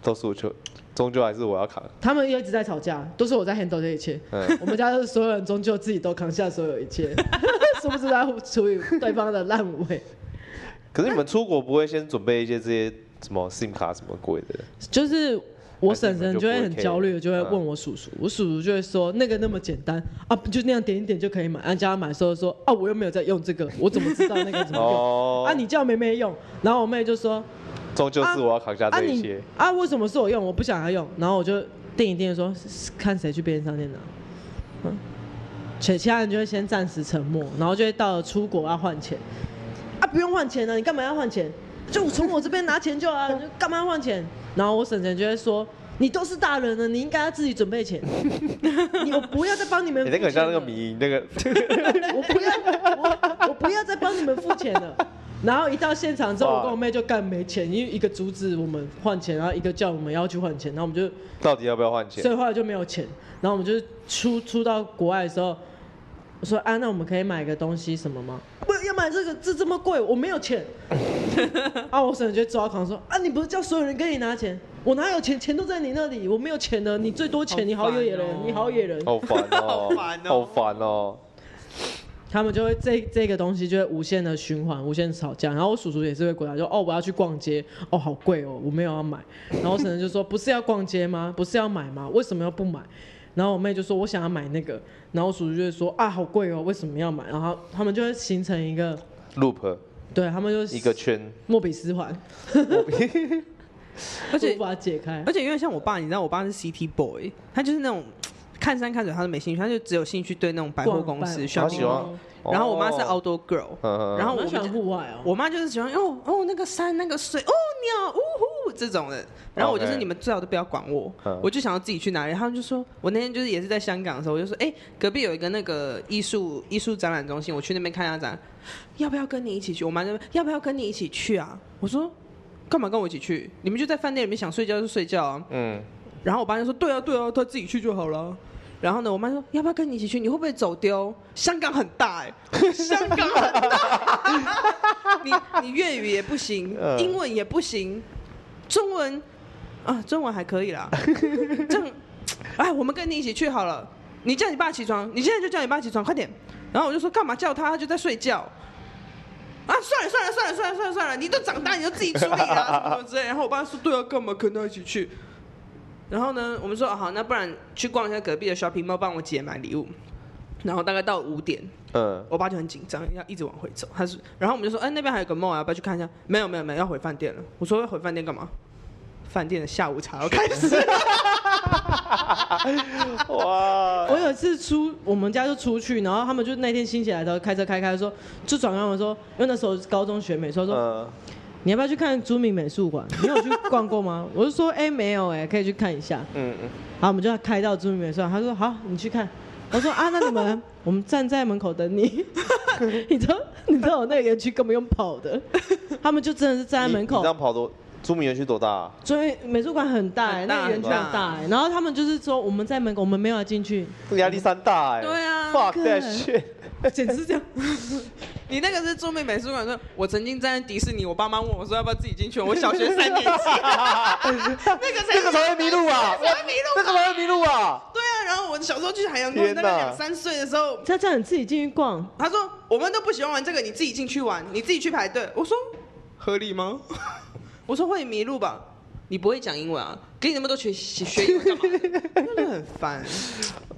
Speaker 2: 都是我就，终究还是我要扛。
Speaker 1: 他们一直在吵架，都是我在 handle 这一切。嗯、我们家的所有人终究自己都扛下所有一切，是不是在处理对方的烂尾？
Speaker 2: 可是你们出国不会先准备一些这些什么 SIM 卡什么鬼的？
Speaker 1: 就是。我婶婶就会很焦虑，就会问我叔叔，我叔叔就会说那个那么简单啊，就那样点一点就可以买。啊，叫他买的时候说啊，我又没有在用这个，我怎么知道那个怎么用？啊，你叫妹妹用，然后我妹就说，
Speaker 2: 终究是我要扛下这一切。
Speaker 1: 啊，为什么是我用？我不想要用，然后我就定一定说，看谁去便利商店拿。嗯，其其他人就会先暂时沉默，然后就会到了出国要换钱，啊，不用换钱呢，你干嘛要换钱？就从我这边拿钱就啊，就干嘛要换钱？然后我婶婶就会说：“你都是大人了，你应该要自己准备钱。你我不要再帮你们。”你那
Speaker 2: 个像那个米那个。
Speaker 1: 我不要，我我不要再帮你们付钱了。然后一到现场之后，我跟我妹就干没钱，因为一个阻止我们换钱，然后一个叫我们要去换钱，然后我们就
Speaker 2: 到底要不要换钱？
Speaker 1: 所以后来就没有钱。然后我们就出出到国外的时候，我说：“啊，那我们可以买个东西什么吗？”不要买这个，这这么贵，我没有钱。啊，我婶婶就抓狂说：“啊，你不是叫所有人跟你拿钱？我哪有钱？钱都在你那里，我没有钱的。你最多钱，你好野人，你好野人。”
Speaker 2: 好烦哦，好烦哦。
Speaker 1: 他们就会这这个东西就会无限的循环，无限吵架。然后我叔叔也是会过来说：“哦，我要去逛街。哦，好贵哦，我没有要买。”然后我婶婶就说：“ 不是要逛街吗？不是要买吗？为什么要不买？”然后我妹就说：“我想要买那个。”然后我叔叔就会说：“啊，好贵哦，为什么要买？”然后他们就会形成一个
Speaker 2: loop，
Speaker 1: 对他们就
Speaker 2: 一个圈，
Speaker 1: 莫比斯环，而且 把它解开。
Speaker 3: 而且因为像我爸，你知道我爸是 City Boy，他就是那种看山看水他都没兴趣，他就只有兴趣对那种百货公司、shopping mall。然后我妈是 Outdoor Girl，然后我
Speaker 1: 喜欢户外哦。
Speaker 3: 我妈就是喜欢哦哦那个山那个水哦鸟呜呼这种人。然后我就是你们最好都不要管我，我就想要自己去哪里。他们就说，我那天就是也是在香港的时候，我就说，哎，隔壁有一个那个艺术艺术展览中心，我去那边看一下展，要不要跟你一起去？我妈就要不要跟你一起去啊？我说，干嘛跟我一起去？你们就在饭店里面想睡觉就睡觉啊。嗯。然后我爸就说，对啊对啊，他自己去就好了。然后呢，我妈说要不要跟你一起去？你会不会走丢？香港很大哎、欸，香港很大，你你粤语也不行，英文也不行，中文啊，中文还可以啦。这样，哎，我们跟你一起去好了。你叫你爸起床，你现在就叫你爸起床，快点。然后我就说干嘛叫他？他就在睡觉。啊，算了算了算了算了算了算了，你都长大，你就自己处理啊，什么之类。然后我爸说对啊，干嘛跟他一起去？然后呢，我们说好，那不然去逛一下隔壁的 shopping mall，帮我姐买礼物。然后大概到五点，嗯，我爸就很紧张，要一直往回走。他说，然后我们就说，哎，那边还有个 mall，要不要去看一下？没有，没有，没有，要回饭店了。我说要回饭店干嘛？饭店的下午茶要开始。
Speaker 2: 哇！
Speaker 1: 我有一次出，我们家就出去，然后他们就那天心血来潮开车开开说，就转告我说，因为那时候高中学美术，说。嗯你要不要去看朱铭美术馆？你有去逛过吗？我就说，哎、欸，没有、欸，哎，可以去看一下。嗯嗯。好，我们就要开到朱铭美术馆。他说，好，你去看。我说，啊，那你们，我们站在门口等你。你知道，你知道我那个园区根本用跑的，他们就真的是站在门口。
Speaker 2: 你，你这样跑多？朱铭园区多大、啊？
Speaker 1: 朱铭美术馆很大、欸，那个园区很大、欸。然后他们就是说，我们在门口，我们没有要进去。
Speaker 2: 压力山大哎、欸。
Speaker 3: 对啊。
Speaker 2: Fuck that shit。
Speaker 1: 简直是这样。
Speaker 3: 你那个是著名美术馆，说我曾经站在迪士尼，我爸妈问我说要不要自己进去，我小学三年级，那个才
Speaker 2: 那个才会迷路啊，那个才会迷路啊，
Speaker 3: 对啊，然后我小时候去海洋公
Speaker 2: 园，
Speaker 3: 大概两三岁的时候，
Speaker 1: 他叫你自己进去逛，
Speaker 3: 他说我们都不喜欢玩这个，你自己进去玩，你自己去排队。我说合理吗？我说会迷路吧？你不会讲英文啊？给你那么多学学学英文干嘛？真的很烦。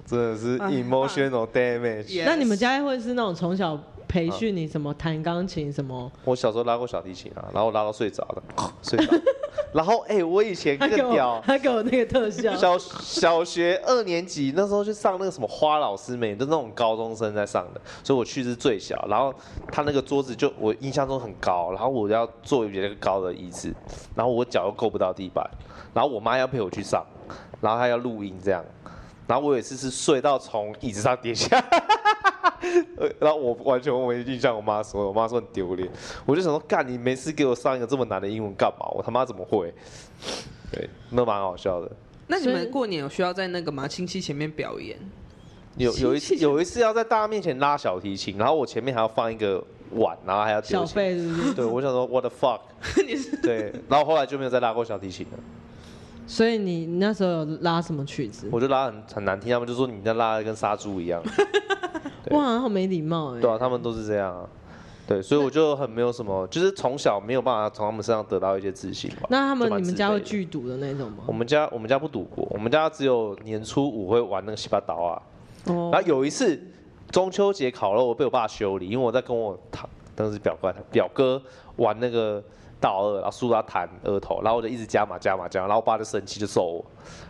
Speaker 2: 真的是 emotional damage。
Speaker 3: Yes
Speaker 1: 那你们家会是那种从小培训你什么弹钢琴什么？
Speaker 2: 我小时候拉过小提琴啊，然后拉到睡着了，睡着。然后哎、欸，我以前更屌，
Speaker 1: 他给我那个特效，
Speaker 2: 小小学二年级那时候去上那个什么花老师美，都那种高中生在上的，所以我去是最小。然后他那个桌子就我印象中很高，然后我要坐比那个高的椅子，然后我脚又够不到地板，然后我妈要陪我去上，然后她要录音这样，然后我有一次是睡到从椅子上跌下。然后我完全我没印象，我妈说，我妈说很丢脸，我就想说，干你没事给我上一个这么难的英文干嘛？我他妈怎么会？对，那蛮好笑的。
Speaker 3: 那你们过年有需要在那个吗？亲戚前面表演？
Speaker 2: 有有一次有一次要在大家面前拉小提琴，然后我前面还要放一个碗，然后还要丢
Speaker 1: 小费是不是？
Speaker 2: 对，我想说 what the fuck？
Speaker 3: 你是
Speaker 2: 对，然后后来就没有再拉过小提琴了。
Speaker 1: 所以你那时候有拉什么曲子？
Speaker 2: 我就拉很很难听，他们就说你在拉的跟杀猪一样。对
Speaker 1: 哇，好没礼貌哎。
Speaker 2: 对啊，他们都是这样啊。对，所以我就很没有什么，就是从小没有办法从他们身上得到一些自信吧。
Speaker 1: 那他
Speaker 2: 们
Speaker 1: 你们家会
Speaker 2: 剧赌的
Speaker 1: 那种吗？
Speaker 2: 我们家我们家不赌博，我们家只有年初五会玩那个西巴刀啊。
Speaker 1: 哦
Speaker 2: 然后有一次中秋节烤肉，我被我爸修理，因为我在跟我堂当时表哥表哥玩那个大二，然后输他弹额头，然后我就一直加码加码加，然后我爸就生气就揍我，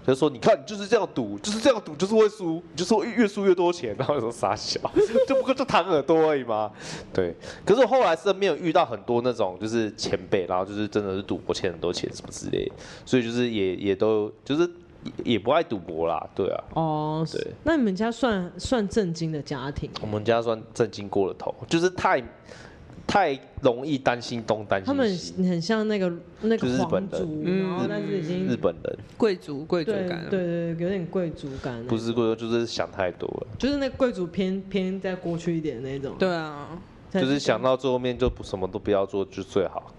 Speaker 2: 就说你看你就是这样赌，就是这样赌就是会输，你就是越输越多钱，然后我说傻笑，就不过就弹耳朵而已嘛。对，可是我后来身边有遇到很多那种就是前辈，然后就是真的是赌博欠很多钱什么之类，所以就是也也都就是也不爱赌博啦，对啊。
Speaker 1: 哦，
Speaker 2: 对，
Speaker 1: 那你们家算算正经的家庭？
Speaker 2: 我们家算正经过了头，就是太太容易担心东担
Speaker 1: 他
Speaker 2: 们。
Speaker 1: 很像那个那
Speaker 2: 个日本人
Speaker 1: 皇族，
Speaker 3: 嗯
Speaker 1: 然后但是已经
Speaker 2: 日本人
Speaker 3: 贵族贵族
Speaker 1: 对
Speaker 3: 感。
Speaker 1: 对对，有点贵族感。
Speaker 2: 不是贵族，就是想太多了，
Speaker 1: 就是那贵族偏偏再过去一点那种。
Speaker 3: 对啊，
Speaker 2: 就是想到最后面就不什么都不要做就最好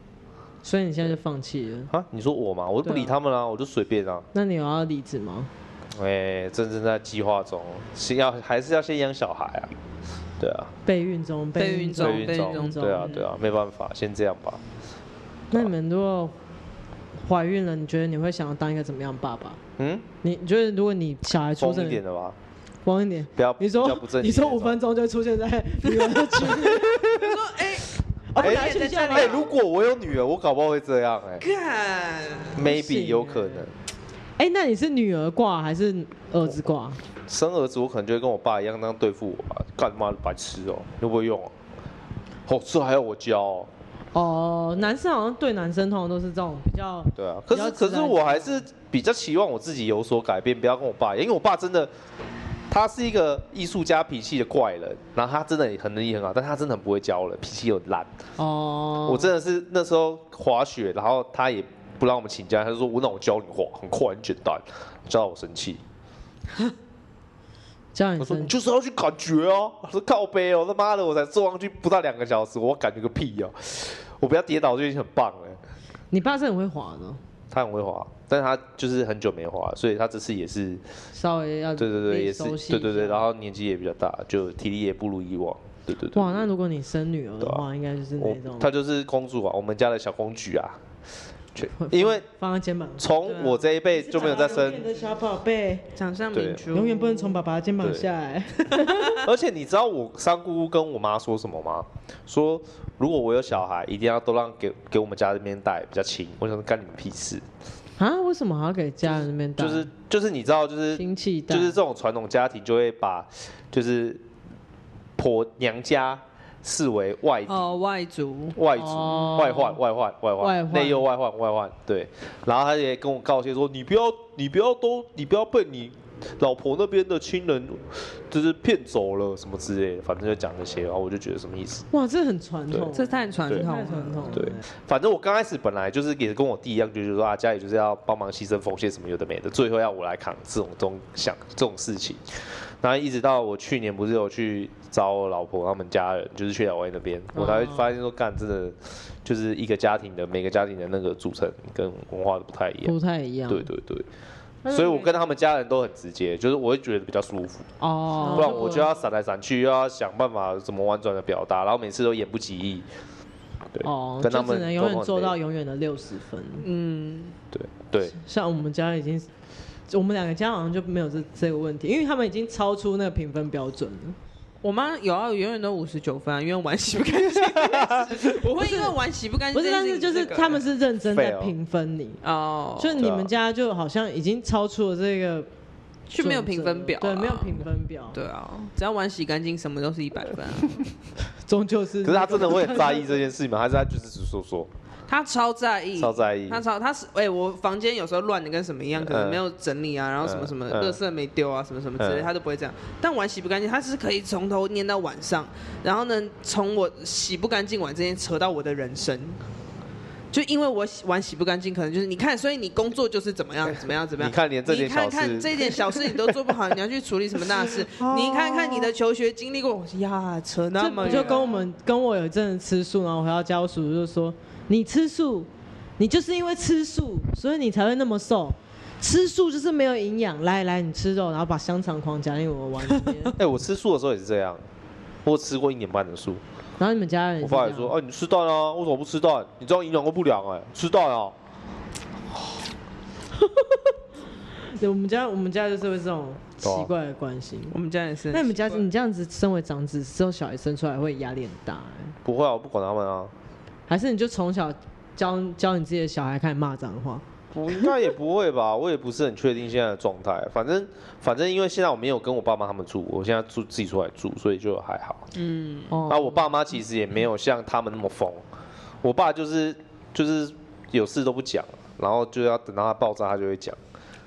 Speaker 1: 所以你现在就放弃了？
Speaker 2: 啊！你说我嘛，我就不理他们啦、我就随便啊。
Speaker 1: 那你有要离职吗？
Speaker 2: 哎、正正在计划中，先要还是要先养小孩啊。对啊，
Speaker 1: 备孕中，
Speaker 3: 备孕中
Speaker 2: 备孕中，
Speaker 3: 中
Speaker 2: 对啊，对啊，没办法，先这样吧。
Speaker 1: 那你们如果怀孕了，你觉得你会想要当一个怎么样爸爸？
Speaker 2: 嗯，
Speaker 1: 你你觉得如果你小孩出
Speaker 2: 疯
Speaker 1: 生
Speaker 2: 一点的吧，
Speaker 1: 疯一点，
Speaker 2: 不要
Speaker 1: 你
Speaker 2: 说不正
Speaker 1: 你说五分钟就出现在女儿的群里，
Speaker 3: 他说哎，
Speaker 1: 哦
Speaker 2: 哎
Speaker 1: 拿去下
Speaker 2: 哎、如果我有女儿，我搞不好会这样哎、
Speaker 3: 看
Speaker 2: maybe 有可能。
Speaker 1: 哎，那你是女儿挂还是儿子挂？
Speaker 2: 生儿子，我可能就会跟我爸一样那样对付我吧，干嘛白痴哦、又不会用哦、哦，这还要我教、哦？
Speaker 1: 哦，男生好像对男生通常都是这种比较，
Speaker 2: 对啊，可是可是我还是比较期望我自己有所改变，不要跟我爸，因为我爸真的，他是一个艺术家脾气的怪人，然后他真的也很能力很好，但他真的很不会教人，脾气又烂。
Speaker 1: 哦，
Speaker 2: 我真的是那时候滑雪，然后他也不让我们请假，他就说我那我教你滑，很快很简单，教到我生气。
Speaker 1: 教你
Speaker 2: 他说你就是要去感觉哦、我说靠背哦，他妈的我才坐上去不到两个小时，我感觉个屁哦、我不要跌倒就已经很棒了。
Speaker 1: 你爸是很会滑的，
Speaker 2: 他很会滑，但是他就是很久没滑，所以他这次也是，
Speaker 1: 稍微要
Speaker 2: 对对对，也是对对对，然后年纪也比较大，就体力也不如以往，对对对。
Speaker 1: 哇，那如果你生女儿的
Speaker 2: 话，
Speaker 1: 应该就是
Speaker 2: 我
Speaker 1: 那种
Speaker 2: 她就是公主啊，我们家的小公举啊，全因为
Speaker 1: 放在肩膀上，
Speaker 2: 从我这一辈就没有再生
Speaker 1: 的小宝贝，
Speaker 3: 掌上
Speaker 2: 对
Speaker 3: 明珠，
Speaker 1: 永远不能从爸爸的肩膀下来。
Speaker 2: 而且你知道我三姑姑跟我妈说什么吗？说如果我有小孩，一定要都让给给我们家这边带，比较亲。我想说干你们屁事，
Speaker 1: 啊？为什么还要给家人那边带？
Speaker 2: 就是就是你知道，就是
Speaker 1: 亲戚，
Speaker 2: 就是这种传统家庭就会把就是婆娘家视为外敌。
Speaker 3: 哦，外族，
Speaker 2: 外族、
Speaker 1: 哦
Speaker 2: 外患、外患、外
Speaker 1: 外
Speaker 2: 患、
Speaker 1: 患
Speaker 2: 内忧外患、外患，对。然后他也跟我告诫说：“你不要，你不要都，你不要被你老婆那边的亲人就是骗走了什么之类的，反正就讲这些。”然后我就觉得什么意思？
Speaker 1: 哇，这很传统，
Speaker 3: 这太传
Speaker 2: 对
Speaker 3: 统
Speaker 1: 太传统
Speaker 3: 了。
Speaker 2: 对，反正我刚开始本来就是也跟我弟一样，就是说啊，家里就是要帮忙牺牲奉献什么有的没的，最后要我来扛这种这种想这种事情。然后一直到我去年不是有去找我老婆他们家人，就是去老外那边，我才会发现说，干真的就是一个家庭的每个家庭的那个组成跟文化都不太一样。
Speaker 1: 不太一样。
Speaker 2: 对对对所以我跟他们家人都很直接，就是我会觉得比较舒服。
Speaker 1: 哦，
Speaker 2: 不然我就要闪来闪去，又要想办法怎么婉转的表达，然后每次都言不及义。对，
Speaker 1: 哦，
Speaker 2: 跟他们
Speaker 1: 就只能永远做到永远的六十分。
Speaker 3: 嗯，
Speaker 2: 对对。
Speaker 1: 像我们家已经，我们两个家好像就没有这这个问题，因为他们已经超出那个评分标准了。
Speaker 3: 我妈有啊，永远都五十九分啊，因为碗洗不干净。我会因为碗洗不干净，
Speaker 1: 不是，但是就是他们是认真在评分你
Speaker 3: 哦，
Speaker 1: 就你们家就好像已经超出了这个，
Speaker 3: 就没有评分表，
Speaker 1: 对，没有评分表，
Speaker 3: 对啊，只要碗洗干净，什么都是一百分啊，
Speaker 1: 终究是。
Speaker 2: 可是他真的会很在意 这件事吗？还是他就是只说说？
Speaker 3: 他超在意，
Speaker 2: 超在意。
Speaker 3: 他超他是哎、欸，我房间有时候乱的跟什么一样，可能没有整理啊，然后什么什么，垃圾没丢啊，什么什么之类，他都不会这样。但碗洗不干净，他是可以从头念到晚上，然后呢，从我洗不干净碗这件扯到我的人生。就因为我碗洗不干净，可能就是你看，所以你工作就是怎么样怎么样怎么样。
Speaker 2: 你看连这件小事，
Speaker 3: 你看看这点小事你都做不好，你要去处理什么大事？你看看你的求学经历过呀，扯那么远。
Speaker 1: 就跟我们跟我有一阵子吃素，然后回到家，我叔叔就说。你吃素，你就是因为吃素，所以你才会那么瘦。吃素就是没有营养。来来，你吃肉，然后把香肠狂夹进我碗里面。
Speaker 2: 哎、欸，我吃素的时候也是这样，我吃过一年半的素。
Speaker 1: 然后你们家人，
Speaker 2: 我爸也说，哎、啊，你吃蛋啊？为什么不吃蛋？你这样营养都不良哎、欸，吃蛋啊！
Speaker 1: 对，我们家我们家就是会这种奇怪的关系。
Speaker 3: 我们家也是。
Speaker 1: 那你们家你这样子身为长子之后，小孩生出来会压力很大哎、欸？
Speaker 2: 不会啊，我不管他们啊。
Speaker 1: 还是你就从小教教你自己的小孩开始骂脏话？
Speaker 2: 不应该也不会吧，我也不是很确定现在的状态。反正反正因为现在我没有跟我爸妈他们住，我现在住自己出来住，所以就还好。嗯，那我爸妈其实也没有像他们那么疯。我爸就是就是有事都不讲，然后就要等到他爆炸，他就会讲。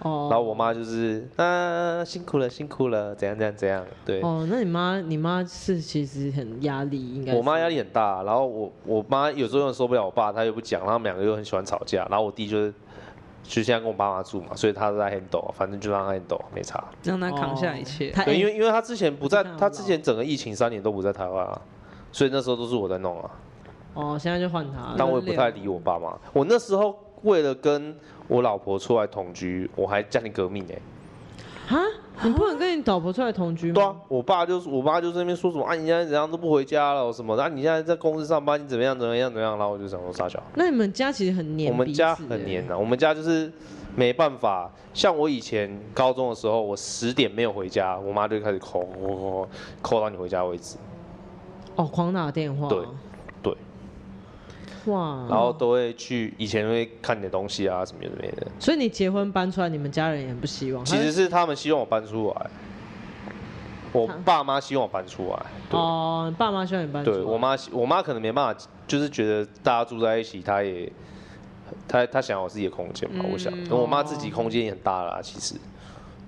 Speaker 2: 哦，然后我妈就是啊，辛苦了，辛苦了，怎样怎样怎样，对。
Speaker 1: 哦，那你妈，你妈是其实很压力，应该。
Speaker 2: 我妈压力很大，然后我我妈有时候又受不了我爸，她又不讲，然后他们两个又很喜欢吵架，然后我弟就是就现在跟我爸妈住嘛，所以他都在 handle，反正就让他 handle，没差。
Speaker 3: 让他扛下一切。
Speaker 1: 哦、
Speaker 2: 对，因为因为他之前不在，他之前整个疫情三年都不在台湾啊，所以那时候都是我在弄啊。
Speaker 1: 哦，现在就换他。
Speaker 2: 但我也不太理我爸妈，我那时候为了跟。我老婆出来同居，我还家庭革命呢、欸。
Speaker 1: 啊？你不能跟你老婆出来同居吗？
Speaker 2: 对啊，我爸就是我爸就在那边说什么啊，你现在怎样都不回家了什么的，啊，你现在在公司上班，你怎么样怎么样怎么样，然后我就想说撒娇。
Speaker 1: 那你们家其实很黏，
Speaker 2: 我们家很黏啊，我们家就是没办法。像我以前高中的时候，我十点没有回家，我妈就开始扣扣扣扣到你回家为止。
Speaker 1: 哦，狂打电话。
Speaker 2: 对。
Speaker 1: 哇，
Speaker 2: 然后都会去，以前会看点东西啊，什么什么的。
Speaker 1: 所以你结婚搬出来，你们家人也很不希望。
Speaker 2: 其实是他们希望我搬出来，我爸妈希望我搬出来。
Speaker 1: 哦，爸妈希望你搬出来。
Speaker 2: 对，我妈，我妈可能没办法，就是觉得大家住在一起，她也，她她想要我自己的空间嘛，嗯、我想。我妈自己空间也很大啦，其实，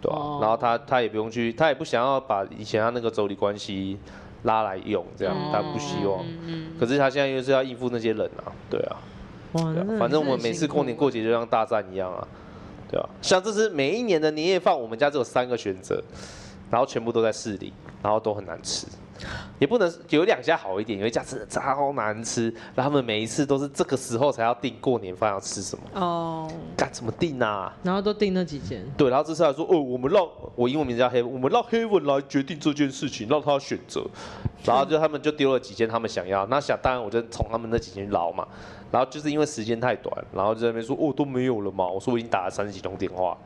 Speaker 2: 对吧、啊？哦、然后她她也不用去，她也不想要把以前她那个妯娌关系。拉来用这样，他不希望。可是他现在又是要应付那些人啊，对啊。哇，反正我们每次过年过节就像大战一样啊，对啊。像这是每一年的年夜饭，我们家只有三个选择，然后全部都在市里，然后都很难吃。也不能有两家好一点，有一家真的超难吃，然后他们每一次都是这个时候才要订过年饭要吃什么哦，该怎么订啊？
Speaker 1: 然后都订那几间。
Speaker 2: 对，然后这次还说哦，我们让我英文名字叫 Heaven，我们让 Heaven 来决定这件事情，让他选择。然后就他们就丢了几间他们想要，那想当然我就从他们那几间捞嘛。然后就是因为时间太短，然后就在那边说哦都没有了嘛。我说我已经打了三十几通电话，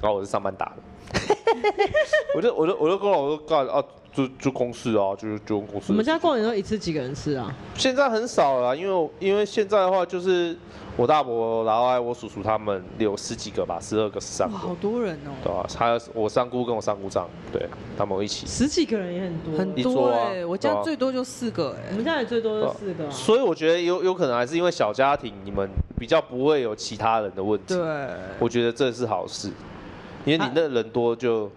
Speaker 2: 然 后我是上班打的。我就我就我就跟我说干啊。就就公司啊，就是就公司。
Speaker 1: 我们家过年都一次几个人吃啊？
Speaker 2: 现在很少了，因为因为现在的话就是我大伯，然后还有我叔叔他们有十几个吧，十二个十三个。
Speaker 3: 好多人哦。
Speaker 2: 对啊，还有我三姑跟我三姑丈，对他们一起。
Speaker 1: 十几个人也很多。
Speaker 3: 很多哎，我家最多就四个哎。我们
Speaker 1: 家也最多就四个。
Speaker 2: 所以我觉得有有可能还是因为小家庭，你们比较不会有其他人的问题。
Speaker 3: 对。
Speaker 2: 我觉得这是好事，因为你那人多就。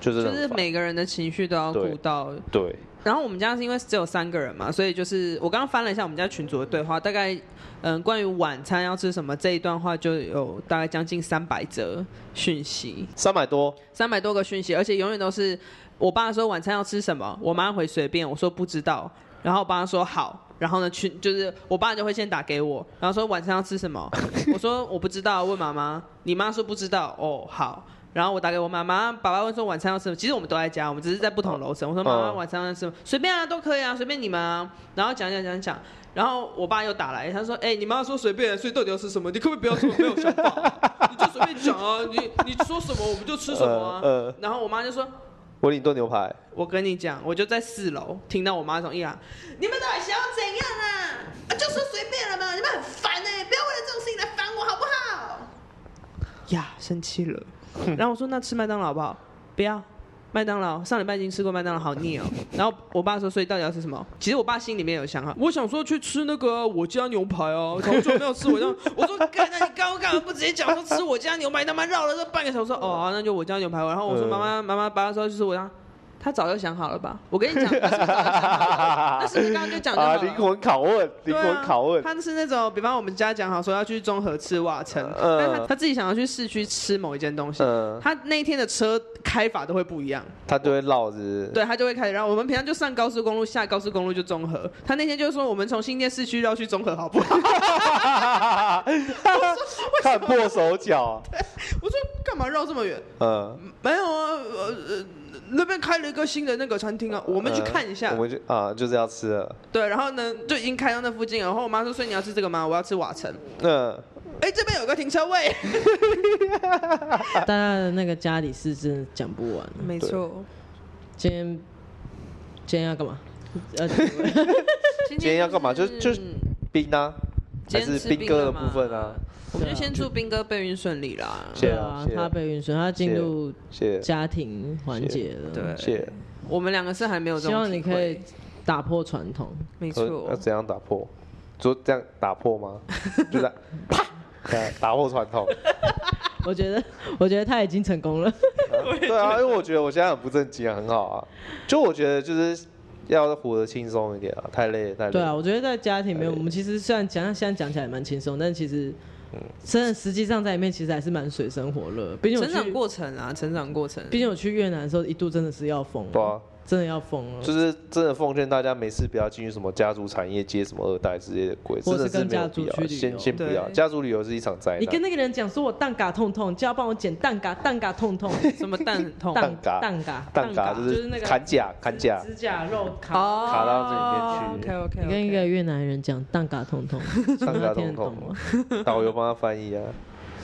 Speaker 2: 就是，
Speaker 3: 就是每个人的情绪都要顾到。
Speaker 2: 对。对，
Speaker 3: 然后我们家是因为只有三个人嘛，所以就是我刚刚翻了一下我们家群组的对话，大概嗯，关于晚餐要吃什么这一段话就有大概将近三百则讯息。
Speaker 2: 三百多。
Speaker 3: 三百多个讯息，而且永远都是我爸说晚餐要吃什么，我妈回随便，我说不知道。然后我爸说好，然后呢去就是我爸就会先打给我，然后说晚上要吃什么，我说我不知道，问妈妈，你妈说不知道，哦好。然后我打给我妈妈，爸爸问说晚餐要吃什么？其实我们都在家，我们只是在不同楼层。我说妈妈晚餐要吃什么？随便啊，都可以啊，随便你们啊。然后讲讲讲讲，然后我爸又打来，他说：“哎、欸，你妈说随便，所以到底要吃什么？你可不可以不要说没有想法？你就随便讲啊，你你说什么我们就吃什么啊。呃呃”然后我妈就说：“
Speaker 2: 我给你炖牛排。”
Speaker 3: 我跟你讲，我就在四楼听到我妈从一啊，你们到底想要怎样啊？啊，就说随便了嘛，你们很烦哎、欸，不要为了这种事情来烦我好不好？呀，生气了。然后我说，那吃麦当劳好不好？不要，麦当劳上礼拜已经吃过麦当劳，好腻哦。然后我爸说，所以到底要吃什么？其实我爸心里面有想好，我想说去吃那个我家牛排哦，好久没有吃我家。我说，干，那你刚刚干嘛不直接讲说吃我家牛排？他妈绕了这半个小时，哦，那就我家牛排。然后我说，妈妈，妈妈，爸说就是我家。他早就想好了吧？我跟你讲，那是你刚刚就讲的
Speaker 2: 啊，灵魂拷问，灵魂拷问。
Speaker 3: 他是那种，比方我们家讲好说要去综合吃瓦城，但他他自己想要去市区吃某一件东西，他那一天的车开法都会不一样，他
Speaker 2: 就会绕着，
Speaker 3: 对他就会开始绕。我们平常就上高速公路，下高速公路就综合，他那天就说我们从新店市区绕去综合好不好？
Speaker 2: 看破手脚。
Speaker 3: 我说干嘛绕这么远？嗯，没有啊，呃。那边开了一个新的那个餐厅啊，我们去看一下。
Speaker 2: 我们就啊，就是要吃了。
Speaker 3: 对，然后呢，就已经开到那附近了。然后我妈说：“所以你要吃这个吗？”我要吃瓦城。嗯。哎，这边有个停车位。
Speaker 1: 大家的那个家里事真的讲不完。
Speaker 3: 没错。
Speaker 1: 今天今天要干嘛？
Speaker 2: 今天要干嘛？就就是冰啊，还是兵哥的部分啊？
Speaker 3: 我们就先祝斌哥备孕顺利啦。
Speaker 1: 对啊，他备孕顺，他进入家庭环节了。
Speaker 2: 对，
Speaker 3: 我们两个是还没有这种。
Speaker 1: 希望你可以打破传统。
Speaker 3: 没错。
Speaker 2: 要怎样打破？就这样打破吗？就这样啪，打破传统。
Speaker 1: 我觉得，我觉得他已经成功了。
Speaker 2: 对啊，因为我觉得我现在很不正经啊，很好啊。就我觉得就是要活得轻松一点啊，太累太累。
Speaker 1: 对啊，我觉得在家庭里面，我们其实虽然讲现在讲起来蛮轻松，但其实。真的，实际上在里面其实还是蛮水深火热。毕竟
Speaker 3: 成长过程啊，成长过程。
Speaker 1: 毕竟我去越南的时候，一度真的是要疯了。对啊。真的要疯了，
Speaker 2: 就是真的奉劝大家，没事不要进入什么家族产业接什么二代之类的鬼，真的是没有必要。先先不要，家族旅游是一场灾难。
Speaker 1: 你跟那个人讲说我蛋嘎痛痛，就要帮我剪蛋嘎蛋嘎痛痛，什么蛋痛？蛋嘎蛋嘎
Speaker 2: 蛋嘎就是那个砍甲砍甲
Speaker 1: 指甲肉卡
Speaker 2: 卡到这里面
Speaker 3: 去。OK OK。
Speaker 1: 你跟一个越南人讲蛋嘎痛痛，
Speaker 2: 蛋嘎 痛痛吗？导游帮他翻译啊。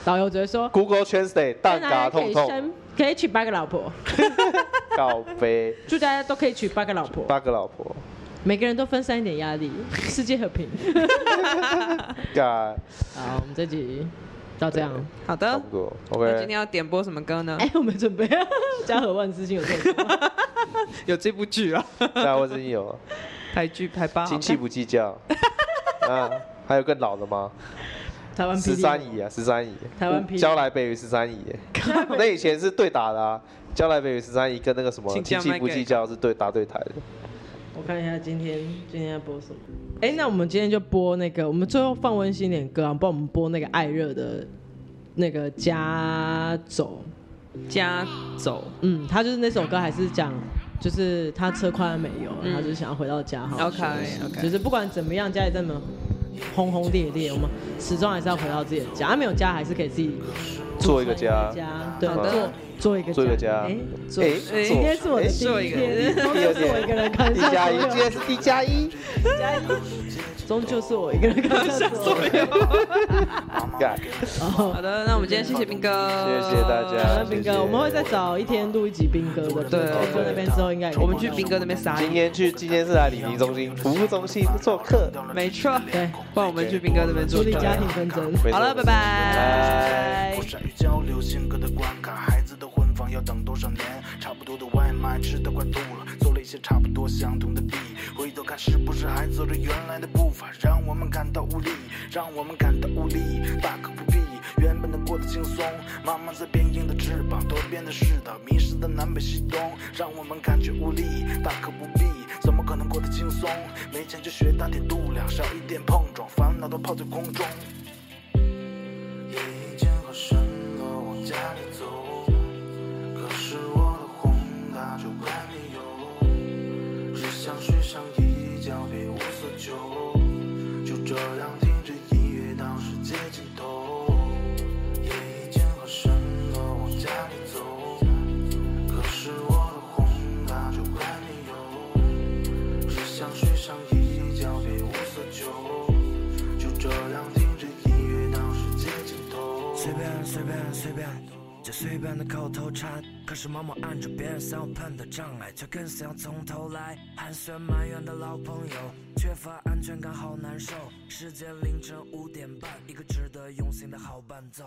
Speaker 1: 导游只会说
Speaker 2: Google Translate 蛋嘎痛痛。
Speaker 1: 可以娶八个老婆，
Speaker 2: 告飞，
Speaker 1: 祝大家都可以娶八个老婆，
Speaker 2: 八个老婆，
Speaker 1: 每个人都分散一点压力，世界和平。好，我们这集到这样，
Speaker 3: 好的，
Speaker 2: 差不多。OK，
Speaker 3: 今天要点播什么歌呢？
Speaker 1: 哎，我没准备啊。家和万事兴有这个，
Speaker 3: 有这部剧啊。
Speaker 2: 家和万事兴有
Speaker 3: 台剧台八，
Speaker 2: 亲戚不计较。啊，还有更老的吗？
Speaker 1: 台湾
Speaker 2: 十三姨啊，十三姨，
Speaker 1: 台湾
Speaker 2: 交来北与十三姨，那以前是对打的啊，交来北与十三姨跟那个什么亲戚不计较是对打对台的。
Speaker 1: 我看一下今天今天要播什么？哎、欸，那我们今天就播那个，我们最后放温馨点歌啊，帮我们播那个艾热的，那个家走
Speaker 3: 家走，
Speaker 1: 嗯，他就是那首歌还是讲，就是他车快要没油他就想要回到家好好
Speaker 3: OK OK，
Speaker 1: 就是不管怎么样，家里这么。轰轰烈烈，我们始终还是要回到自己的家。没有家，还是可以自己
Speaker 2: 做一个家。
Speaker 1: 对，做做一个
Speaker 2: 做一个家。
Speaker 1: 哎，哎，今天是我的第一天，第二天我一个人看。
Speaker 2: 一加一，今天是一加一，
Speaker 1: 加一。终究是我一个人看下所有。
Speaker 3: 好的，那我们今天谢谢兵哥，
Speaker 2: 谢谢大家。
Speaker 1: 兵哥，我们会再找一天录一集兵哥的。对，兵哥那边之后应该
Speaker 3: 我们去兵哥那边撒。
Speaker 2: 今天去，今天是来礼仪中心服务中心做客。
Speaker 3: 没错，对，帮我们去兵哥那边
Speaker 1: 处理家庭纷争。
Speaker 3: 好了，拜拜。
Speaker 4: 性格的关卡，孩子的婚房要等多少年？差不多的外卖吃得快吐了，做了一些差不多相同的题。回头看是不是还走着原来的步伐？让我们感到无力，让我们感到无力。大可不必，原本的过得轻松，慢慢在变硬的翅膀都变得湿的，迷失的南北西东，让我们感觉无力。大可不必，怎么可能过得轻松？没钱就学打铁度量，少一点碰撞，烦恼都抛在空中。了，
Speaker 5: 随便的口头禅。可是默默按着别人想要碰的障碍，却更想要从头来。寒暄埋怨的老朋友，缺乏安全感，好难受。时间凌晨五点半，一个值得用心的好伴奏。